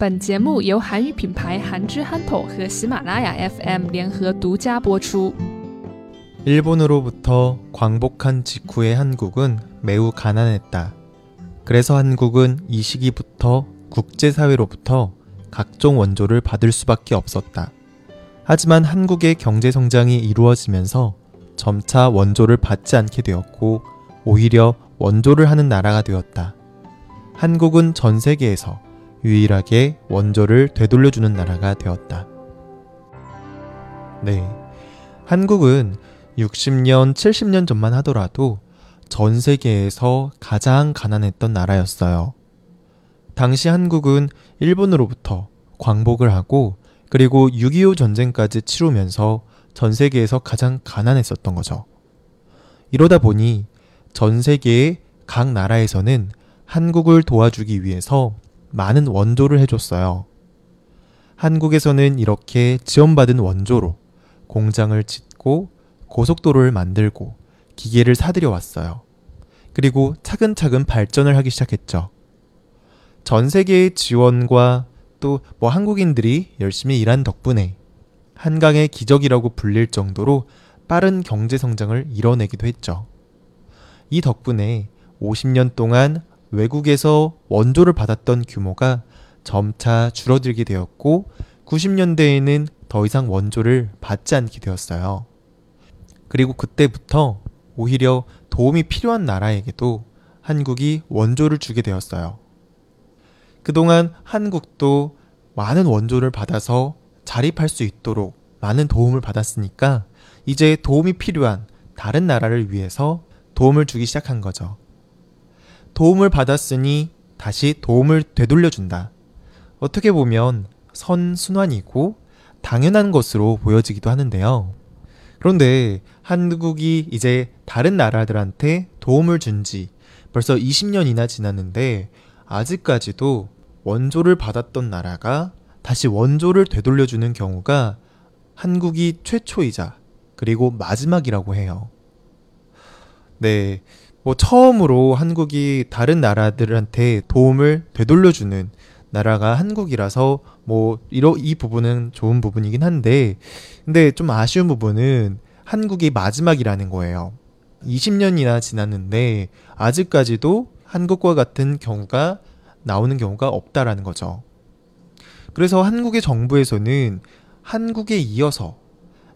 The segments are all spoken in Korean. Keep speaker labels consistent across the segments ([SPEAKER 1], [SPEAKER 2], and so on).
[SPEAKER 1] 本节目由韩语品牌韩之憨头和喜马拉雅 FM 联合独家播出。
[SPEAKER 2] 일본으로부터 광복한 직후의 한국은 매우 가난했다. 그래서 한국은 이 시기부터 국제사회로부터 각종 원조를 받을 수밖에 없었다. 하지만 한국의 경제 성장이 이루어지면서 점차 원조를 받지 않게 되었고 오히려 원조를 하는 나라가 되었다. 한국은 전 세계에서 유일하게 원조를 되돌려주는 나라가 되었다. 네. 한국은 60년, 70년 전만 하더라도 전 세계에서 가장 가난했던 나라였어요. 당시 한국은 일본으로부터 광복을 하고 그리고 6.25 전쟁까지 치르면서 전 세계에서 가장 가난했었던 거죠. 이러다 보니 전 세계의 각 나라에서는 한국을 도와주기 위해서 많은 원조를 해줬어요. 한국에서는 이렇게 지원받은 원조로 공장을 짓고 고속도로를 만들고 기계를 사들여 왔어요. 그리고 차근차근 발전을 하기 시작했죠. 전 세계의 지원과 또 뭐 한국인들이 열심히 일한 덕분에 한강의 기적이라고 불릴 정도로 빠른 경제 성장을 이뤄내기도 했죠. 이 덕분에 50년 동안 외국에서 원조를 받았던 규모가 점차 줄어들게 되었고 90년대에는 더 이상 원조를 받지 않게 되었어요. 그리고 그때부터 오히려 도움이 필요한 나라에게도 한국이 원조를 주게 되었어요. 그동안 한국도 많은 원조를 받아서 자립할 수 있도록 많은 도움을 받았으니까 이제 도움이 필요한 다른 나라를 위해서 도움을 주기 시작한 거죠. 도움을 받았으니 다시 도움을 되돌려준다. 어떻게 보면 선순환이고 당연한 것으로 보여지기도 하는데요. 그런데 한국이 이제 다른 나라들한테 도움을 준 지 벌써 20년이나 지났는데 아직까지도 원조를 받았던 나라가 다시 원조를 되돌려주는 경우가 한국이 최초이자 그리고 마지막이라고 해요. 네. 뭐 처음으로 한국이 다른 나라들한테 도움을 되돌려주는 나라가 한국이라서 뭐 이러 이 부분은 좋은 부분이긴 한데 근데 좀 아쉬운 부분은 한국이 마지막이라는 거예요. 20년이나 지났는데 아직까지도 한국과 같은 경우가 나오는 경우가 없다라는 거죠. 그래서 한국의 정부에서는 한국에 이어서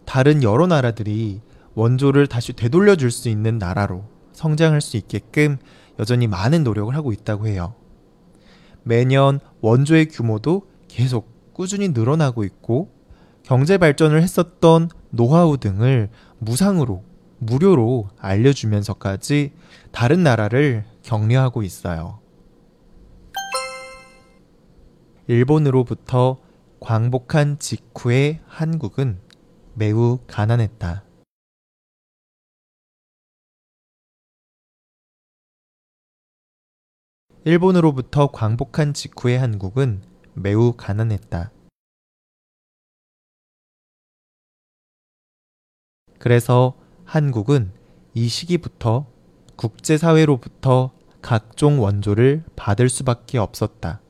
[SPEAKER 2] 다른 여러 나라들이 원조를 다시 되돌려 줄 수 있는 나라로 성장할 수 있게끔 여전히 많은 노력을 하고 있다고 해요. 매년 원조의 규모도 계속 꾸준히 늘어나고 있고 경제 발전을 했었던 노하우 등을 무상으로 무료로 알려주면서까지 다른 나라를 격려하고 있어요. 일본으로부터 광복한 직후의 한국은 매우 가난했다. 일본으로부터 광복한 직후의 한국은 매우 가난했다. 그래서 한국은 이 시기부터 국제사회로부터 각종 원조를 받을 수밖에 없었다.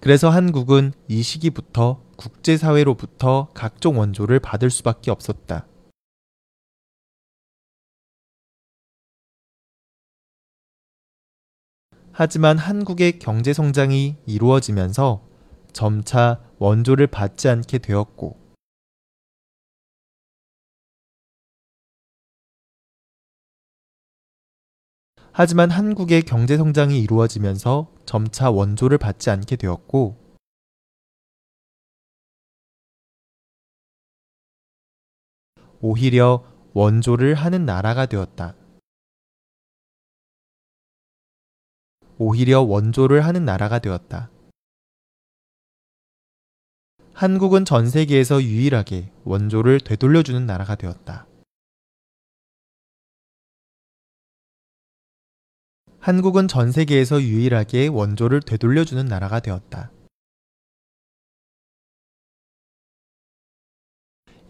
[SPEAKER 2] 그래서 한국은 이 시기부터 국제사회로부터 각종 원조를 받을 수밖에 없었다. 하지만 한국의 경제 성장이 이루어지면서 점차 원조를 받지 않게 되었고, 하지만 한국의 경제 성장이 이루어지면서 점차 원조를 받지 않게 되었고, 오히려 원조를 하는 나라가 되었다. 오히려 원조를 하는 나라가 되었다. 한국은 전 세계에서 유일하게 원조를 되돌려주는 나라가 되었다. 한국은 전 세계에서 유일하게 원조를 되돌려주는 나라가 되었다.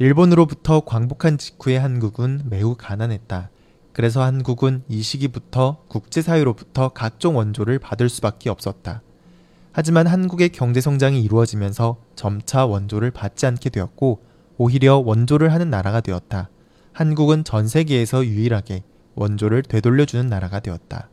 [SPEAKER 2] 일본으로부터 광복한 직후의 한국은 매우 가난했다. 그래서 한국은 이 시기부터 국제사회로부터 각종 원조를 받을 수밖에 없었다. 하지만 한국의 경제성장이 이루어지면서 점차 원조를 받지 않게 되었고 오히려 원조를 하는 나라가 되었다. 한국은 전 세계에서 유일하게 원조를 되돌려주는 나라가 되었다.